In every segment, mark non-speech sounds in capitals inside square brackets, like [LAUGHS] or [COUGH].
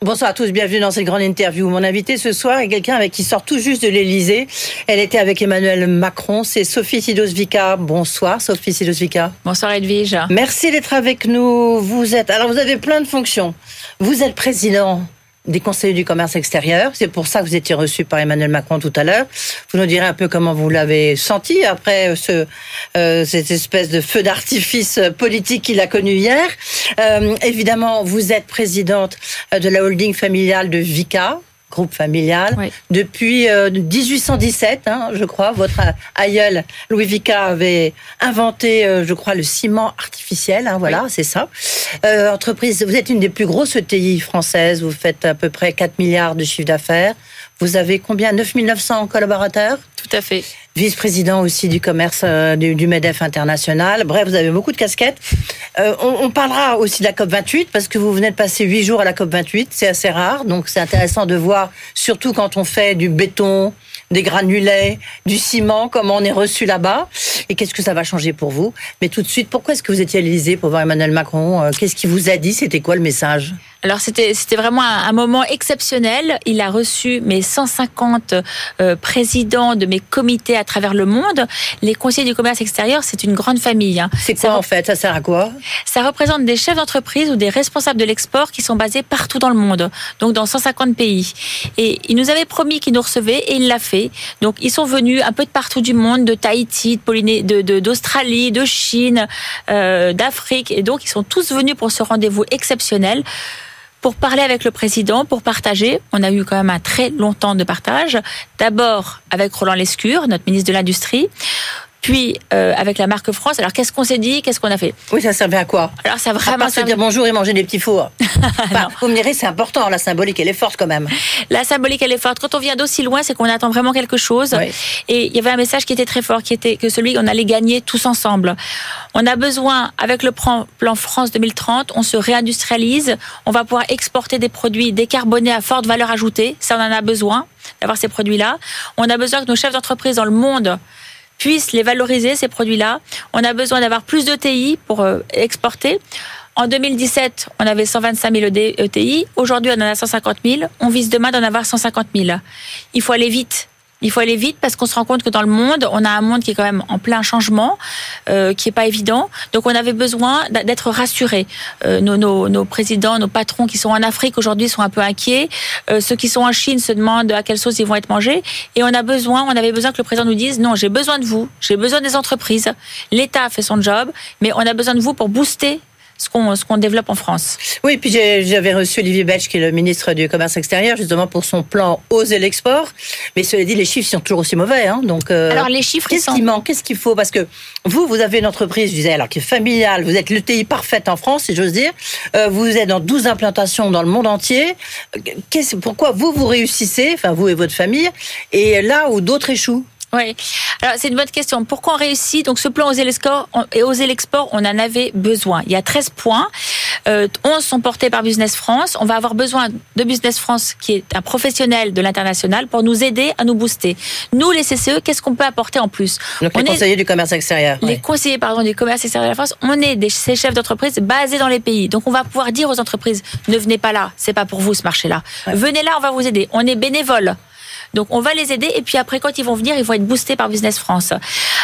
Bonsoir à tous, bienvenue dans cette grande interview. Mon invité ce soir est quelqu'un avec qui sort tout juste de l'Elysée. Elle était avec Emmanuel Macron, c'est Sophie Sidosvika. Bonsoir Sophie Sidosvika. Bonsoir Edwige. Merci d'être avec nous. Vous êtes, alors vous avez plein de fonctions. Vous êtes président des conseillers du commerce extérieur. C'est pour ça que vous étiez reçu par Emmanuel Macron tout à l'heure. Vous nous direz un peu comment vous l'avez senti après ce, euh, cette espèce de feu d'artifice politique qu'il a connu hier. Euh, évidemment, vous êtes présidente de la holding familiale de Vica, groupe familial, depuis 1817, euh, hein, je crois. Votre aïeul Louis Vica avait inventé, euh, je crois, le ciment artificiel. Hein, voilà, c'est ça. Euh, entreprise, vous êtes une des plus grosses ETI françaises. Vous faites à peu près 4 milliards de chiffre d'affaires. Vous avez combien? 9900 collaborateurs? Tout à fait. Vice-président aussi du commerce du, MEDEF international. Bref, vous avez beaucoup de casquettes. on, on, parlera aussi de la COP 28 parce que vous venez de passer huit jours à la COP 28. C'est assez rare, donc c'est intéressant de voir surtout quand on fait du béton, des granulés, du ciment, comme on est reçu là-bas. Et qu'est-ce que ça va changer pour vous? Mais tout de suite, pourquoi est-ce que vous étiez à l'Élysée pour voir Emmanuel Macron? Euh, Qu'est-ce qu'il vous a dit? C'était quoi le message? Alors c'était c'était vraiment un, moment exceptionnel. Il a reçu mes 150 euh, présidents de mes comités à travers le monde. Les conseillers du commerce extérieur, c'est une grande famille. Hein. C'est quoi en fait? Ça sert à quoi? Ça représente des chefs d'entreprise ou des responsables de l'export qui sont basés partout dans le monde, donc dans 150 pays. Et il nous avait promis qu'il nous recevait et il l'a fait. Donc ils sont venus un peu de partout du monde, de Tahiti, de d'Australie, de, de, Chine, euh, d'Afrique, et donc ils sont tous venus pour ce rendez-vous exceptionnel pour parler avec le président, pour partager. On a eu quand même un très long temps de partage. D'abord avec Roland Lescure, notre ministre de l'Industrie puis euh, avec la marque France. Alors qu'est-ce qu'on s'est dit? Qu'est-ce qu'on a fait? Oui, ça servait à quoi? Alors ça vraiment. À part se dire bonjour et manger des petits fours. [LAUGHS] vous me direz, c'est important. La symbolique, elle est forte quand même. La symbolique, elle est forte. Quand on vient d'aussi loin, c'est qu'on attend vraiment quelque chose. Et il y avait un message qui était très fort, qui était que celui qu'on allait gagner tous ensemble. On a besoin, avec le plan France 2030, on se réindustrialise. On va pouvoir exporter des produits décarbonés à forte valeur ajoutée. Ça, on en a besoin d'avoir ces produits-là. On a besoin que nos chefs d'entreprise dans le monde puissent les valoriser, ces produits-là. On a besoin d'avoir plus d'ETI pour euh, exporter. En 2017, on avait 125 000 ETI. Aujourd'hui, on en a 150 000. On vise demain d'en avoir 150 000. Il faut aller vite. Il faut aller vite parce qu'on se rend compte que dans le monde, on a un monde qui est quand même en plein changement, euh, qui est pas évident. Donc on avait besoin d'être rassurés. Euh, nos, nos, nos, présidents, nos patrons qui sont en Afrique aujourd'hui sont un peu inquiets. Euh, ceux qui sont en Chine se demandent à quelle sauce ils vont être mangés. Et on a besoin, on avait besoin que le président nous dise non, j'ai besoin de vous, j'ai besoin des entreprises. L'État fait son job, mais on a besoin de vous pour booster ce qu'on ce qu'on développe en France. Oui, puis j'avais reçu Olivier Belch, qui est le ministre du Commerce extérieur, justement pour son plan Oser l'export. Mais cela dit, les chiffres sont toujours aussi mauvais. Hein, donc, euh, alors les chiffres, qu'est-ce qui manque? Qu'est-ce qu'il faut? Parce que vous, vous avez une entreprise, je disais, alors qui est familiale. Vous êtes l'ETI parfaite en France, si j'ose dire. Euh, vous êtes dans 12 implantations dans le monde entier. Pourquoi vous vous réussissez, enfin vous et votre famille, et là où d'autres échouent? Oui. Alors c'est une bonne question. Pourquoi on réussit Donc ce plan Oser l'export et Oser l'export, on en avait besoin. Il y a 13 points. Euh, 11 sont portés par Business France. On va avoir besoin de Business France qui est un professionnel de l'international pour nous aider à nous booster. Nous les CCE, qu'est-ce qu'on peut apporter en plus Donc les conseillers du commerce extérieur. Les conseillers pardon du commerce extérieur de la France, on est des ces chefs d'entreprise basés dans les pays. Donc on va pouvoir dire aux entreprises ne venez pas là, c'est pas pour vous ce marché-là. Venez là, on va vous aider. On est bénévole. Donc on va les aider et puis après quand ils vont venir, ils vont être boostés par Business France.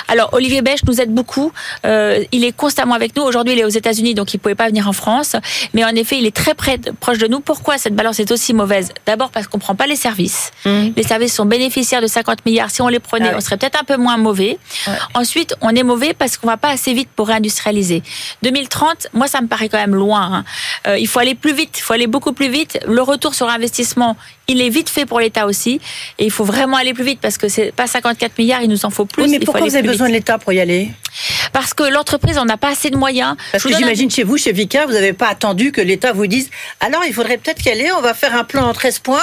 Alors Olivier Bech nous aide beaucoup. Euh, il est constamment avec nous. Aujourd'hui, il est aux États-Unis, donc il pouvait pas venir en France. Mais en effet, il est très près, proche de nous. Pourquoi cette balance est aussi mauvaise? D'abord parce qu'on prend pas les services. Mmh. Les services sont bénéficiaires de 50 milliards. Si on les prenait, ah on serait peut-être un peu moins mauvais. Ensuite, on est mauvais parce qu'on va pas assez vite pour réindustrialiser. 2030, moi, ça me paraît quand même loin. Hein. Euh, il faut aller plus vite. Il faut aller beaucoup plus vite. Le retour sur investissement, il est vite fait pour l'État aussi. Et il faut vraiment aller plus vite parce que c'est pas 54 milliards, il nous en faut plus. mais pourquoi vous avez besoin de l'État pour y aller? Parce que l'entreprise en a pas assez de moyens. Parce que j'imagine chez vous, chez Vika, vous n'avez pas attendu que l'État vous dise alors il faudrait peut-être y aller, on va faire un plan en 13 points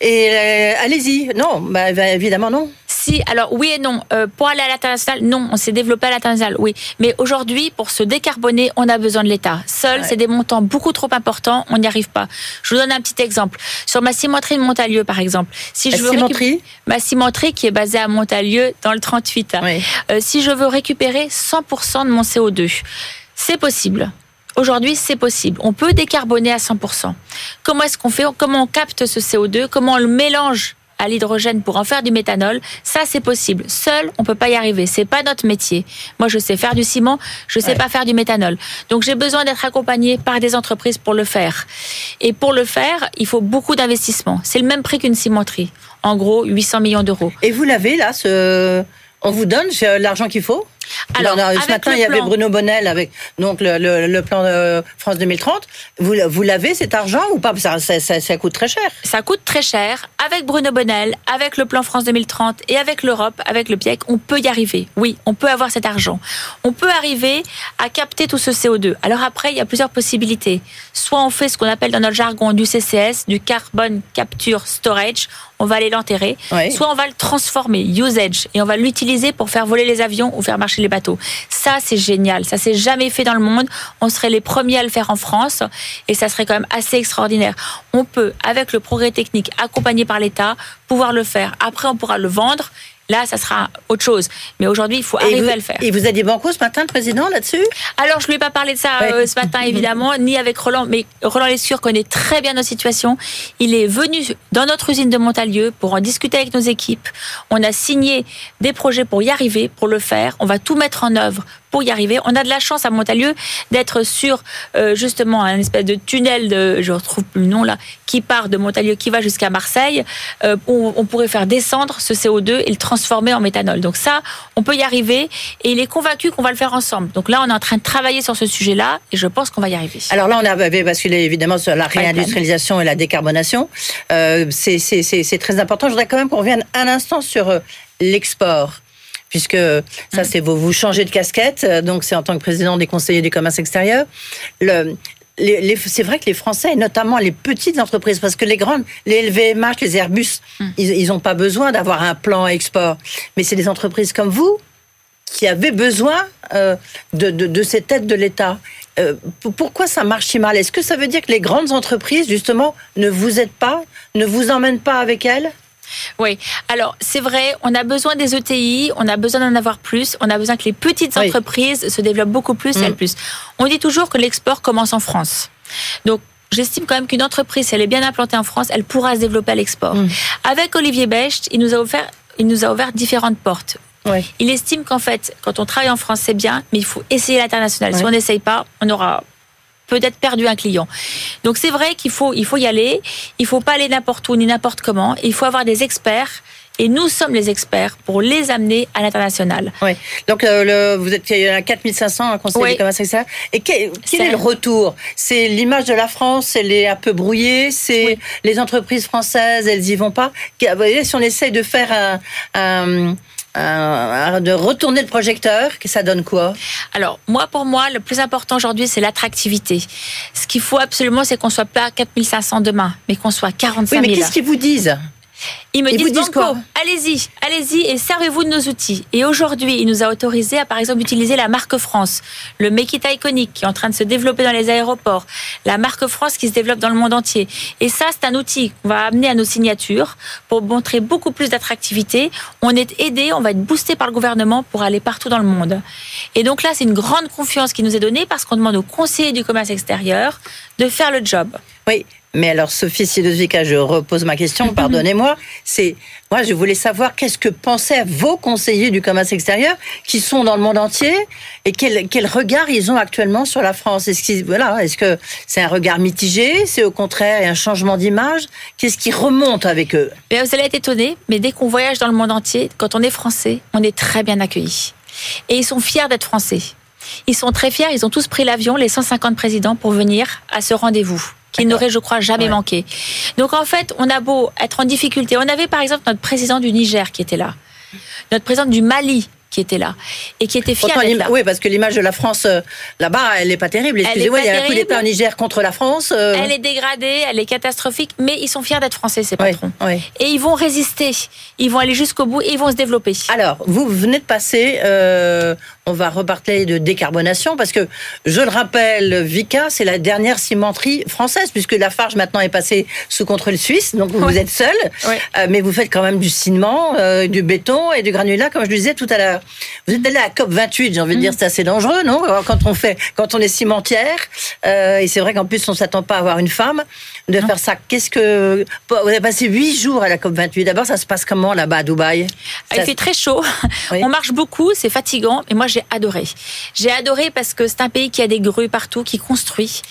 et euh, allez-y. Non, bah, évidemment non. Si, alors oui et non. Euh, pour aller à l'international, non, on s'est développé à l'international, oui. Mais aujourd'hui, pour se décarboner, on a besoin de l'État. Seul, c'est des montants beaucoup trop importants, on n'y arrive pas. Je vous donne un petit exemple. Sur ma cimenterie de Montalieu, par exemple. Si je veux cimenterie Ma cimenterie qui est basée à Montalieu, dans le 38. Euh, si je veux récupérer 100% de mon CO2, c'est possible. Aujourd'hui, c'est possible. On peut décarboner à 100%. Comment est-ce qu'on fait? Comment on capte ce CO2 Comment on le mélange à l'hydrogène pour en faire du méthanol, ça c'est possible. Seul, on peut pas y arriver. C'est pas notre métier. Moi, je sais faire du ciment, je sais pas faire du méthanol. Donc j'ai besoin d'être accompagné par des entreprises pour le faire. Et pour le faire, il faut beaucoup d'investissement. C'est le même prix qu'une cimenterie. En gros, 800 millions d'euros. Et vous l'avez là, ce... on vous donne l'argent qu'il faut? Alors, ce matin, il y avait Bruno Bonnel avec donc le, le, plan de France 2030. Vous, vous l'avez cet argent ou pas? Ça, ça, ça, coûte très cher. Ça coûte très cher. Avec Bruno Bonnel, avec le plan France 2030 et avec l'Europe, avec le PIEC, on peut y arriver. Oui, on peut avoir cet argent. On peut arriver à capter tout ce CO2. Alors après, il y a plusieurs possibilités. Soit on fait ce qu'on appelle dans notre jargon du CCS, du carbone capture storage on va aller l'enterrer, soit on va le transformer, usage, et on va l'utiliser pour faire voler les avions ou faire marcher les bateaux. Ça, c'est génial. Ça s'est jamais fait dans le monde. On serait les premiers à le faire en France, et ça serait quand même assez extraordinaire. On peut, avec le progrès technique accompagné par l'État, pouvoir le faire. Après, on pourra le vendre Là, ça sera autre chose. Mais aujourd'hui, il faut arriver à le faire. Et vous a dit banco ce matin, le président, là-dessus? Alors, je ne lui ai pas parlé de ça euh, ce matin, évidemment, ni avec Roland. Mais Roland Lescure connaît très bien nos situations. Il est venu dans notre usine de Montalieu pour en discuter avec nos équipes. On a signé des projets pour y arriver, pour le faire. On va tout mettre en œuvre pour y arriver. On a de la chance à Montalieu d'être sur euh, justement un espèce de tunnel de, je retrouve plus le nom là, qui part de Montalieu, qui va jusqu'à Marseille. Euh, on, on, pourrait faire descendre ce CO2 et le transformer en méthanol. Donc ça, on peut y arriver et il est convaincu qu'on va le faire ensemble. Donc là, on est en train de travailler sur ce sujet-là et je pense qu'on va y arriver. Alors là, on a basculé évidemment sur la réindustrialisation et la décarbonation. Euh, c'est très important. Je voudrais quand même qu'on revienne un instant sur euh, l'export puisque ça, c'est vous, vous changez de casquette, donc c'est en tant que président des conseillers du commerce extérieur. Le, c'est vrai que les Français, et notamment les petites entreprises, parce que les grandes, les LVMH, les Airbus, mm. ils n'ont pas besoin d'avoir un plan export. Mais c'est des entreprises comme vous qui avaient besoin euh, de, de, de, cette aide de l'État. Euh, pourquoi ça marche si mal? Est-ce que ça veut dire que les grandes entreprises, justement, ne vous aident pas, ne vous emmènent pas avec elles? Oui, alors c'est vrai, on a besoin des ETI, on a besoin d'en avoir plus, on a besoin que les petites entreprises se développent beaucoup plus et mm. plus. On dit toujours que l'export commence en France. Donc J'estime quand même qu'une entreprise, si elle est bien implantée en France, elle pourra se développer à l'export. Mm. Avec Olivier Becht, il nous a offert, il nous a ouvert différentes portes. Il estime qu'en fait, quand on travaille en France, c'est bien, mais il faut essayer l'international. Si on n'essaye pas, on aura peut-être perdu un client. Donc c'est vrai qu'il faut, il faut y aller. Il faut pas aller n'importe où ni n'importe comment. Il faut avoir des experts. Et nous sommes les experts pour les amener à l'international. Oui. Donc euh, le, vous êtes à 4500 un conseil oui. commerce Et quel, est, le retour? C'est l'image de la France, elle est un peu brouillée. C'est les entreprises françaises, elles y vont pas. Vous voyez, si on essaye de faire un euh, de retourner le projecteur, que ça donne quoi? Alors, moi, pour moi, le plus important aujourd'hui, c'est l'attractivité. Ce qu'il faut absolument, c'est qu'on soit pas 4500 demain, mais qu'on soit 45 000. Oui, mais qu'est-ce qu'ils vous disent? Ils me disent, Banco, allez-y, allez-y et servez-vous de nos outils. Et aujourd'hui, il nous a autorisé à, par exemple, utiliser la marque France, le Make It Iconic qui est en train de se développer dans les aéroports, la marque France qui se développe dans le monde entier. Et ça, c'est un outil qu'on va amener à nos signatures pour montrer beaucoup plus d'attractivité. On est aidé, on va être boosté par le gouvernement pour aller partout dans le monde. Et donc là, c'est une grande confiance qui nous est donnée parce qu'on demande aux conseillers du commerce extérieur de faire le job. Oui, mais alors, Sophie Sidozvika, je repose ma question, pardonnez-moi. C'est, moi, je voulais savoir qu'est-ce que pensaient vos conseillers du commerce extérieur qui sont dans le monde entier et quel, quel regard ils ont actuellement sur la France. Est-ce que, voilà, est-ce que c'est un regard mitigé? C'est au contraire un changement d'image? Qu'est-ce qui remonte avec eux? Bien, vous allez être étonné, mais dès qu'on voyage dans le monde entier, quand on est français, on est très bien accueillis. Et ils sont fiers d'être français. Ils sont très fiers, ils ont tous pris l'avion, les 150 présidents, pour venir à ce rendez-vous qui n'aurait, je crois, jamais manqué. Donc en fait, on a beau être en difficulté. On avait par exemple notre président du Niger qui était là, notre président du Mali qui était là et qui était fier d'être là. Oui, parce que l'image de la France euh, là-bas, elle n'est pas terrible. Excusez-moi, il y a un coup d'État au Niger contre la France. Euh. Elle est dégradée, elle est catastrophique, mais ils sont fiers d'être français, ces patrons. Et ils vont résister, ils vont aller jusqu'au bout et ils vont se développer. Alors, vous venez de passer, euh, on va reparler de décarbonation parce que, je le rappelle, Vika, c'est la dernière cimenterie française puisque la Farge maintenant est passée sous contrôle suisse, donc vous, êtes seul, euh, mais vous faites quand même du ciment, euh, du béton et du granulat, comme je le disais tout à l'heure. Vous êtes allé à la COP 28, j'ai envie de dire, mm. c'est assez dangereux, non? Quand on fait, quand on est cimentière, euh, et c'est vrai qu'en plus on s'attend pas à avoir une femme de faire ça. Qu'est-ce que vous avez passé huit jours à la COP 28 D'abord, ça se passe comment là-bas à Dubaï? Il fait très chaud. [LAUGHS] On marche beaucoup, c'est fatigant, mais moi j'ai adoré. J'ai adoré parce que c'est un pays qui a des grues partout, qui construit.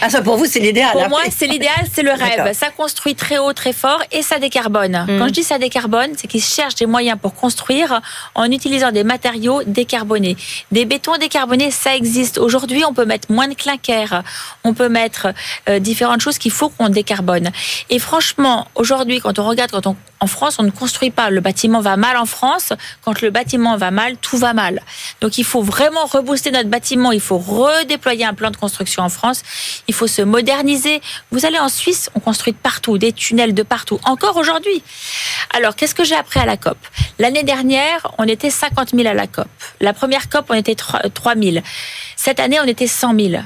Ah ça pour vous c'est l'idéal. Pour moi c'est l'idéal, c'est le [LAUGHS] rêve. Ça construit très haut, très fort et ça décarbone. Mm. Quand je dis ça décarbone, c'est qu'ils cherchent des moyens pour construire en utilisant des matériaux décarbonés. Des bétons décarbonés, ça existe. Aujourd'hui, on peut mettre moins de clinker, on peut mettre euh, différentes choses qu'il faut qu'on décarbone. Et franchement, aujourd'hui, quand on regarde, quand on en France, on ne construit pas. Le bâtiment va mal en France. Quand le bâtiment va mal, tout va mal. Donc il faut vraiment rebooster notre bâtiment. Il faut redéployer un plan de construction en France. Il faut se moderniser. Vous allez en Suisse, on construit de partout, des tunnels de partout. Encore aujourd'hui. Alors, qu'est-ce que j'ai appris à la COP? L'année dernière, on était 50 000 à la COP. La première COP, on était 3 000. Cette année, on était 100 000.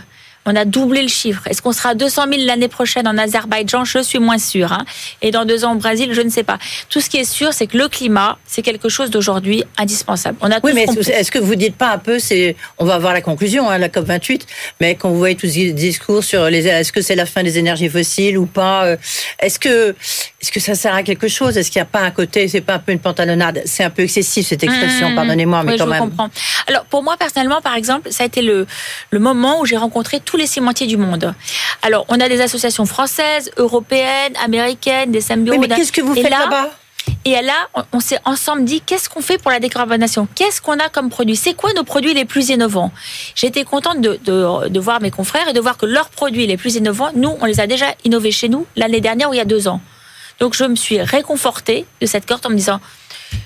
On a doublé le chiffre. Est-ce qu'on sera à 200 000 l'année prochaine en Azerbaïdjan? Je suis moins sûre. Hein. Et dans deux ans au Brésil, je ne sais pas. Tout ce qui est sûr, c'est que le climat, c'est quelque chose d'aujourd'hui indispensable. On a oui, mais est-ce que vous dites pas un peu, c'est, on va voir la conclusion, hein, la COP 28, mais quand vous voyez tous ces discours sur les, est-ce que c'est la fin des énergies fossiles ou pas, euh, est-ce que, est-ce que ça sert à quelque chose? Est-ce qu'il n'y a pas un côté, c'est pas un peu une pantalonnade? C'est un peu excessif cette expression, mmh, pardonnez-moi, mais quand je même. Comprends. Alors pour moi personnellement, par exemple, ça a été le le moment où j'ai rencontré tous les cimentiers du monde. Alors, on a des associations françaises, européennes, américaines, des symbiotes. Oui, mais qu'est-ce que vous faites là-bas? et là, on, s'est ensemble dit qu'est-ce qu'on fait pour la décarbonation? Qu'est-ce qu'on a comme produit? C'est quoi nos produits les plus innovants? J'étais contente de, de, voir mes confrères et de voir que leurs produits les plus innovants, nous, on les a déjà innovés chez nous l'année dernière ou il y a deux ans. Donc je me suis réconfortée de cette corde en me disant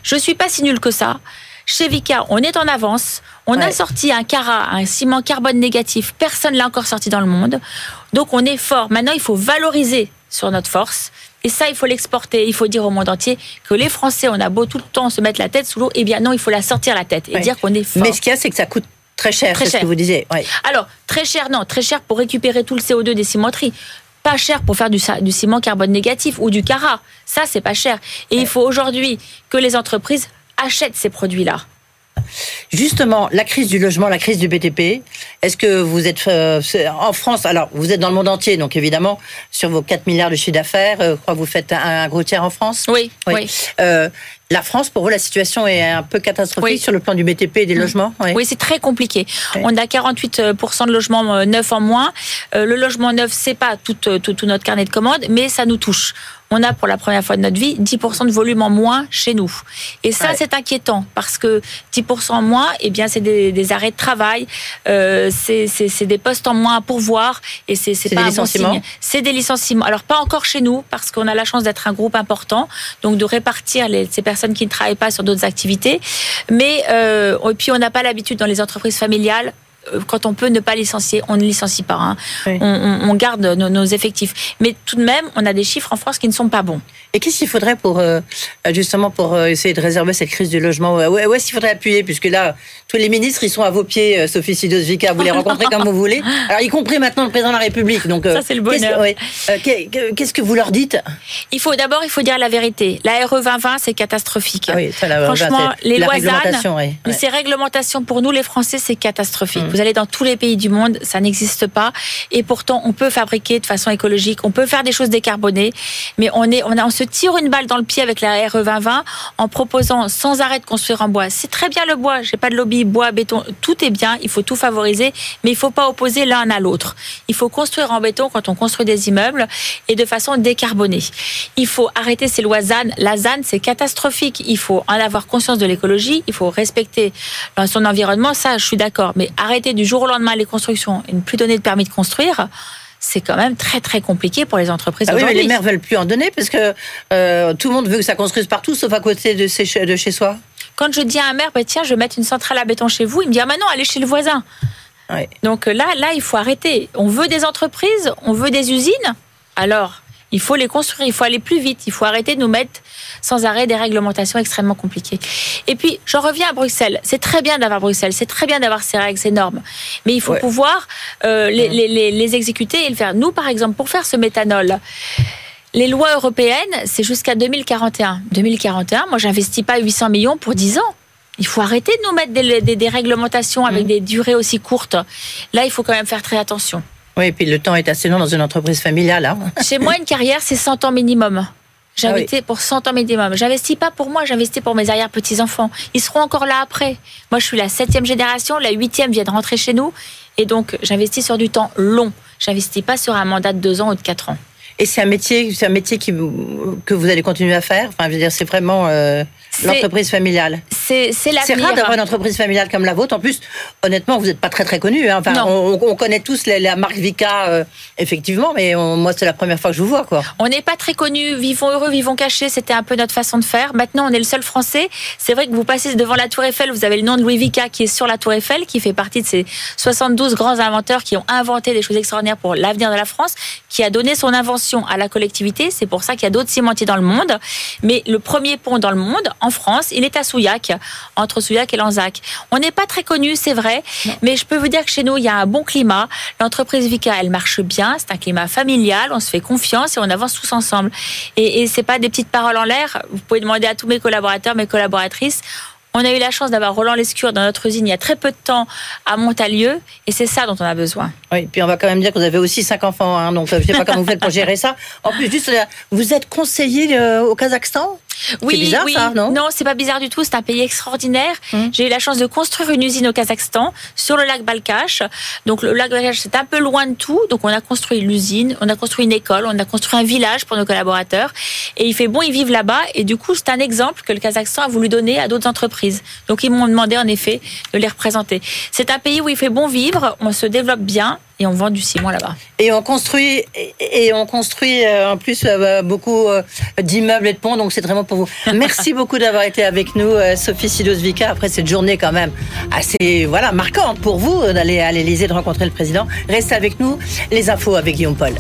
je suis pas si nulle que ça. Chez Vika, on est en avance. On a sorti un Cara, un ciment carbone négatif. Personne l'a encore sorti dans le monde. Donc on est fort. Maintenant, il faut valoriser sur notre force. Et ça, il faut l'exporter. Il faut dire au monde entier que les Français, on a beau tout le temps se mettre la tête sous l'eau. Eh bien non, il faut la sortir la tête et dire qu'on est fort. Mais ce qu'il y a, c'est que ça coûte très cher. Très cher. ce que vous disiez. Alors, très cher, non. Très cher pour récupérer tout le CO2 des cimenteries pas cher pour faire du, du, ciment carbone négatif ou du cara. Ça, c'est pas cher. Et il faut aujourd'hui que les entreprises achètent ces produits-là. Justement, la crise du logement, la crise du BTP, est-ce que vous êtes euh, en France Alors, vous êtes dans le monde entier, donc évidemment, sur vos 4 milliards de chiffre d'affaires, euh, je crois que vous faites un, gros tiers en France? Oui, oui. Euh, la France, pour vous, la situation est un peu catastrophique sur le plan du BTP et des mmh. logements Oui, c'est très compliqué. On a 48% de logements neufs en moins. le logement neuf, c'est pas tout, tout, notre carnet de commandes, mais ça nous touche on a pour la première fois de notre vie 10% de volume en moins chez nous. Et ça, c'est inquiétant parce que 10% en moins, eh bien, c'est des, arrêts de travail, euh, c'est des postes en moins à pourvoir et c'est pas des bon signe. C'est des licenciements. Alors pas encore chez nous parce qu'on a la chance d'être un groupe important, donc de répartir ces personnes qui ne travaillent pas sur d'autres activités. Mais euh, et puis on n'a pas l'habitude dans les entreprises familiales quand on peut ne pas licencier, on ne licencie pas. Hein. On, garde nos, effectifs. Mais tout de même, on a des chiffres en France qui ne sont pas bons. Et qu'est-ce qu'il faudrait pour euh, justement pour euh, essayer de réserver cette crise du logement? Où, est-ce qu'il faudrait appuyer Puisque là, tous les ministres, ils sont à vos pieds, Sophie Sidos-Vica. Vous les rencontrez comme vous voulez. Alors, y compris maintenant le président de la République. Donc, ça c'est le bonheur. Qu'est-ce que vous leur dites? Il faut d'abord, il faut dire la vérité. La RE 2020, c'est catastrophique. Ah oui, ça, la, Franchement, les lois ces réglementations pour nous, les Français, c'est catastrophique. Vous allez dans tous les pays du monde, ça n'existe pas. Et pourtant, on peut fabriquer de façon écologique, on peut faire des choses décarbonées, mais on est, on, se tire une balle dans le pied avec la RE 2020 en proposant sans arrêt de construire en bois. C'est très bien le bois, j'ai pas de lobby bois, béton, tout est bien, il faut tout favoriser, mais il faut pas opposer l'un à l'autre. Il faut construire en béton quand on construit des immeubles et de façon décarbonée. Il faut arrêter ces lois ZAN. La ZAN, c'est catastrophique. Il faut en avoir conscience de l'écologie, il faut respecter son environnement, ça, je suis d'accord, mais arrêter du jour au lendemain les constructions et ne plus donner de permis de construire, c'est quand même très très compliqué pour les entreprises ah oui, mais les maires veulent plus en donner parce que euh, tout le monde veut que ça construise partout, sauf à côté de, chez, de chez soi. Quand je dis à un maire, bah, tiens, je vais mettre une centrale à béton chez vous, il me dit ah, bah non, allez chez le voisin. Donc là, là, il faut arrêter. On veut des entreprises, on veut des usines. Alors, Il faut les construire, il faut aller plus vite, il faut arrêter de nous mettre sans arrêt des réglementations extrêmement compliquées. Et puis, j'en reviens à Bruxelles. C'est très bien d'avoir Bruxelles, c'est très bien d'avoir ces règles, ces normes, mais il faut pouvoir euh, les, les, les, exécuter et le faire. Nous, par exemple, pour faire ce méthanol, les lois européennes, c'est jusqu'à 2041. 2041, moi, j'investis pas 800 millions pour 10 ans. Il faut arrêter de nous mettre des, des, réglementations avec mmh. des durées aussi courtes. Là, il faut quand même faire très attention. Oui, et puis le temps est assez long dans une entreprise familiale. Hein. [LAUGHS] Chez moi, une carrière, c'est 100 ans minimum. J'investis ah pour 100 ans minimum. J'investis pas pour moi, j'investis pour mes arrière-petits-enfants. Ils seront encore là après. Moi, je suis la septième génération, la huitième vient de rentrer chez nous. Et donc, j'investis sur du temps long. J'investis pas sur un mandat de deux ans ou de quatre ans. Et c'est un métier, c'est un métier qui, que vous allez continuer à faire. Enfin, je veux dire, c'est vraiment euh, l'entreprise familiale. C'est c'est rare d'avoir une entreprise familiale comme la vôtre. En plus, honnêtement, vous n'êtes pas très très connu. Hein. Enfin, on, on, connaît tous la, marque Vika, euh, effectivement, mais moi, c'est la première fois que je vous vois, quoi. On n'est pas très connu. Vivons heureux, vivons cachés. C'était un peu notre façon de faire. Maintenant, on est le seul Français. C'est vrai que vous passez devant la Tour Eiffel, vous avez le nom de Louis Vika qui est sur la Tour Eiffel, qui fait partie de ces 72 grands inventeurs qui ont inventé des choses extraordinaires pour l'avenir de la France, qui a donné son invention à la collectivité. C'est pour ça qu'il y a d'autres cimentiers dans le monde. Mais le premier pont dans le monde, en France, il est à Souillac, entre Souillac et Lanzac. On n'est pas très connu, c'est vrai, mais je peux vous dire que chez nous, il y a un bon climat. L'entreprise Vika, elle marche bien. C'est un climat familial. On se fait confiance et on avance tous ensemble. Et, et c'est pas des petites paroles en l'air. Vous pouvez demander à tous mes collaborateurs, mes collaboratrices. On a eu la chance d'avoir Roland Lescure dans notre usine il y a très peu de temps à Montalieu, et c'est ça dont on a besoin. Oui, puis on va quand même dire que vous avez aussi cinq enfants, hein, donc je ne sais pas comment vous faites pour gérer ça. En plus, juste, vous êtes conseiller euh, au Kazakhstan? Oui, bizarre, oui. Ça, non Non, c'est pas bizarre du tout. C'est un pays extraordinaire. Hum. J'ai eu la chance de construire une usine au Kazakhstan sur le lac Balkash. Donc le lac Balkash, c'est un peu loin de tout. Donc on a construit l'usine, on a construit une école, on a construit un village pour nos collaborateurs. Et il fait bon, ils vivent là-bas. Et du coup, c'est un exemple que le Kazakhstan a voulu donner à d'autres entreprises. Donc ils m'ont demandé en effet de les représenter. C'est un pays où il fait bon vivre, on se développe bien et on vend du ciment là-bas. Et on construit et on construit euh, en plus euh, beaucoup euh, d'immeubles et de ponts, donc c'est vraiment pour vous. Merci [LAUGHS] beaucoup d'avoir été avec nous, Sophie Silos-Vica, après cette journée quand même assez voilà marquante pour vous d'aller à l'Élysée de rencontrer le président. Restez avec nous, les infos avec Guillaume Paul.